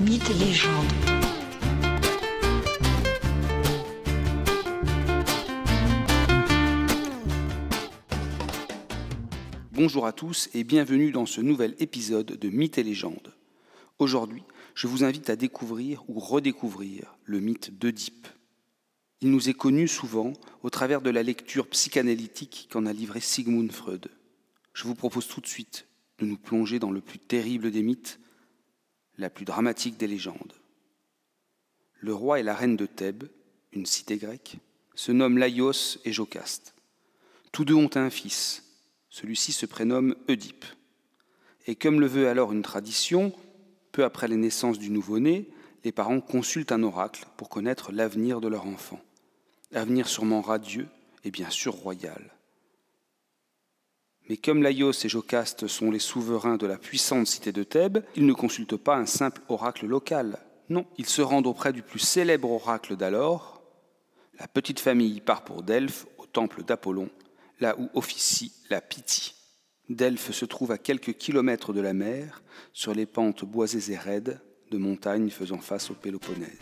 Mythes et légendes. Bonjour à tous et bienvenue dans ce nouvel épisode de Mythes et légendes. Aujourd'hui, je vous invite à découvrir ou redécouvrir le mythe d'Oedipe. Il nous est connu souvent au travers de la lecture psychanalytique qu'en a livré Sigmund Freud. Je vous propose tout de suite de nous plonger dans le plus terrible des mythes, la plus dramatique des légendes. Le roi et la reine de Thèbes, une cité grecque, se nomment Laios et Jocaste. Tous deux ont un fils. Celui-ci se prénomme Oedipe. Et comme le veut alors une tradition, peu après la naissance du nouveau-né, les parents consultent un oracle pour connaître l'avenir de leur enfant. Avenir sûrement radieux et bien sûr royal. Mais comme Laios et Jocaste sont les souverains de la puissante cité de Thèbes, ils ne consultent pas un simple oracle local. Non, ils se rendent auprès du plus célèbre oracle d'alors. La petite famille part pour Delphes, au temple d'Apollon, là où officie la Pythie. Delphes se trouve à quelques kilomètres de la mer, sur les pentes boisées et raides de montagnes faisant face au Péloponnèse.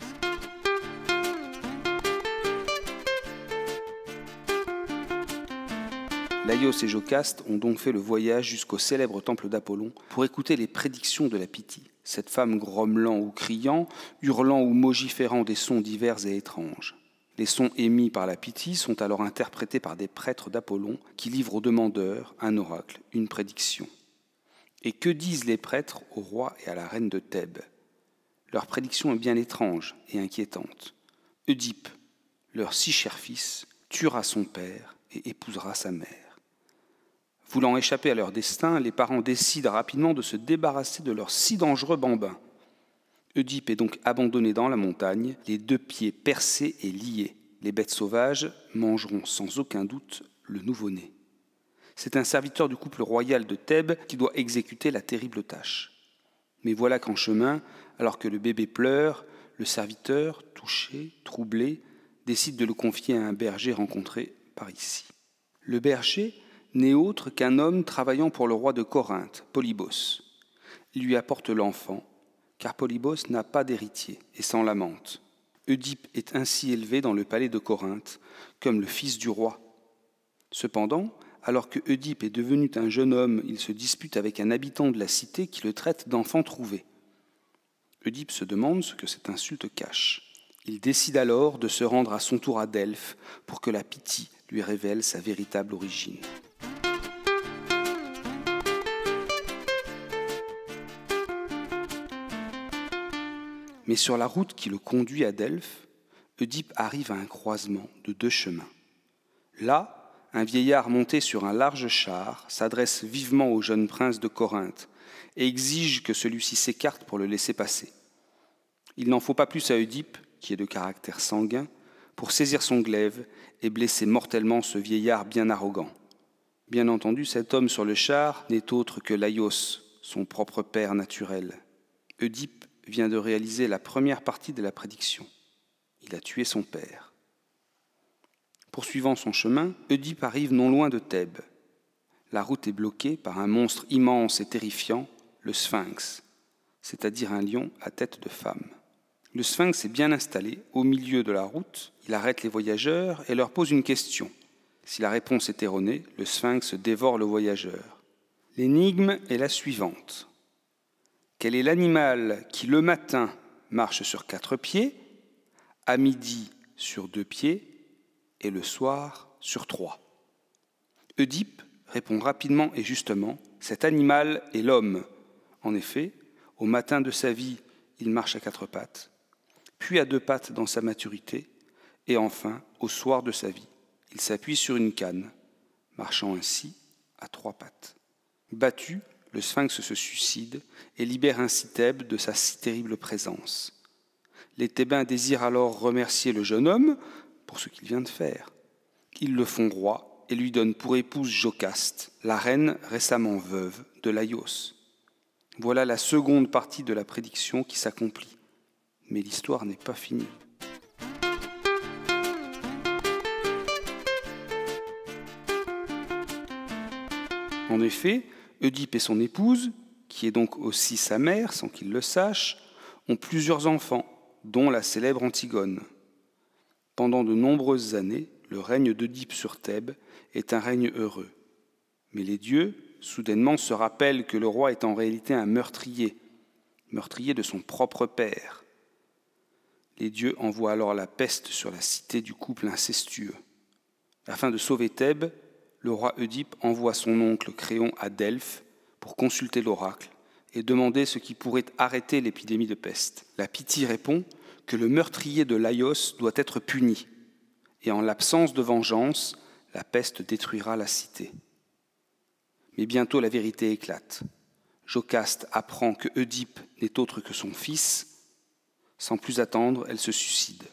Laios et Jocaste ont donc fait le voyage jusqu'au célèbre temple d'Apollon pour écouter les prédictions de la Pythie, cette femme grommelant ou criant, hurlant ou mogiférant des sons divers et étranges. Les sons émis par la Pythie sont alors interprétés par des prêtres d'Apollon qui livrent aux demandeurs un oracle, une prédiction. Et que disent les prêtres au roi et à la reine de Thèbes? Leur prédiction est bien étrange et inquiétante. Oedipe, leur si cher fils, tuera son père et épousera sa mère. Voulant échapper à leur destin, les parents décident rapidement de se débarrasser de leurs si dangereux bambins. Oedipe est donc abandonné dans la montagne, les deux pieds percés et liés. Les bêtes sauvages mangeront sans aucun doute le nouveau-né. C'est un serviteur du couple royal de Thèbes qui doit exécuter la terrible tâche. Mais voilà qu'en chemin, alors que le bébé pleure, le serviteur, touché, troublé, décide de le confier à un berger rencontré par ici. Le berger n'est autre qu'un homme travaillant pour le roi de Corinthe, Polybos. Il lui apporte l'enfant, car Polybos n'a pas d'héritier et s'en lamente. Oedipe est ainsi élevé dans le palais de Corinthe, comme le fils du roi. Cependant, alors que Oedipe est devenu un jeune homme, il se dispute avec un habitant de la cité qui le traite d'enfant trouvé. Oedipe se demande ce que cette insulte cache. Il décide alors de se rendre à son tour à Delphes pour que la Pythie lui révèle sa véritable origine. Mais sur la route qui le conduit à Delphes, Oedipe arrive à un croisement de deux chemins. Là, un vieillard monté sur un large char s'adresse vivement au jeune prince de Corinthe et exige que celui-ci s'écarte pour le laisser passer. Il n'en faut pas plus à Oedipe, qui est de caractère sanguin, pour saisir son glaive et blesser mortellement ce vieillard bien arrogant. Bien entendu, cet homme sur le char n'est autre que Laios, son propre père naturel. Oedipe vient de réaliser la première partie de la prédiction. Il a tué son père. Poursuivant son chemin, Oedipe arrive non loin de Thèbes. La route est bloquée par un monstre immense et terrifiant, le sphinx, c'est-à-dire un lion à tête de femme. Le sphinx est bien installé au milieu de la route, il arrête les voyageurs et leur pose une question. Si la réponse est erronée, le sphinx dévore le voyageur. L'énigme est la suivante. Quel est l'animal qui le matin marche sur quatre pieds, à midi sur deux pieds et le soir sur trois? Oedipe répond rapidement et justement, cet animal est l'homme. En effet, au matin de sa vie, il marche à quatre pattes, puis à deux pattes dans sa maturité, et enfin, au soir de sa vie, il s'appuie sur une canne, marchant ainsi à trois pattes. Battu, le sphinx se suicide et libère ainsi Thèbes de sa si terrible présence. Les Thébains désirent alors remercier le jeune homme pour ce qu'il vient de faire. Ils le font roi et lui donnent pour épouse Jocaste, la reine récemment veuve de Laios. Voilà la seconde partie de la prédiction qui s'accomplit. Mais l'histoire n'est pas finie. En effet, Oedipe et son épouse, qui est donc aussi sa mère sans qu'il le sache, ont plusieurs enfants, dont la célèbre Antigone. Pendant de nombreuses années, le règne d'Oedipe sur Thèbes est un règne heureux. Mais les dieux, soudainement, se rappellent que le roi est en réalité un meurtrier, meurtrier de son propre père. Les dieux envoient alors la peste sur la cité du couple incestueux. Afin de sauver Thèbes, le roi Oedipe envoie son oncle Créon à Delphes pour consulter l'oracle et demander ce qui pourrait arrêter l'épidémie de peste. La Pythie répond que le meurtrier de Laios doit être puni, et en l'absence de vengeance, la peste détruira la cité. Mais bientôt la vérité éclate. Jocaste apprend que Oedipe n'est autre que son fils. Sans plus attendre, elle se suicide.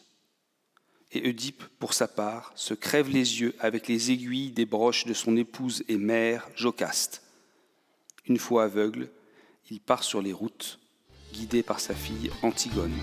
Et Oedipe, pour sa part, se crève les yeux avec les aiguilles des broches de son épouse et mère, Jocaste. Une fois aveugle, il part sur les routes, guidé par sa fille Antigone.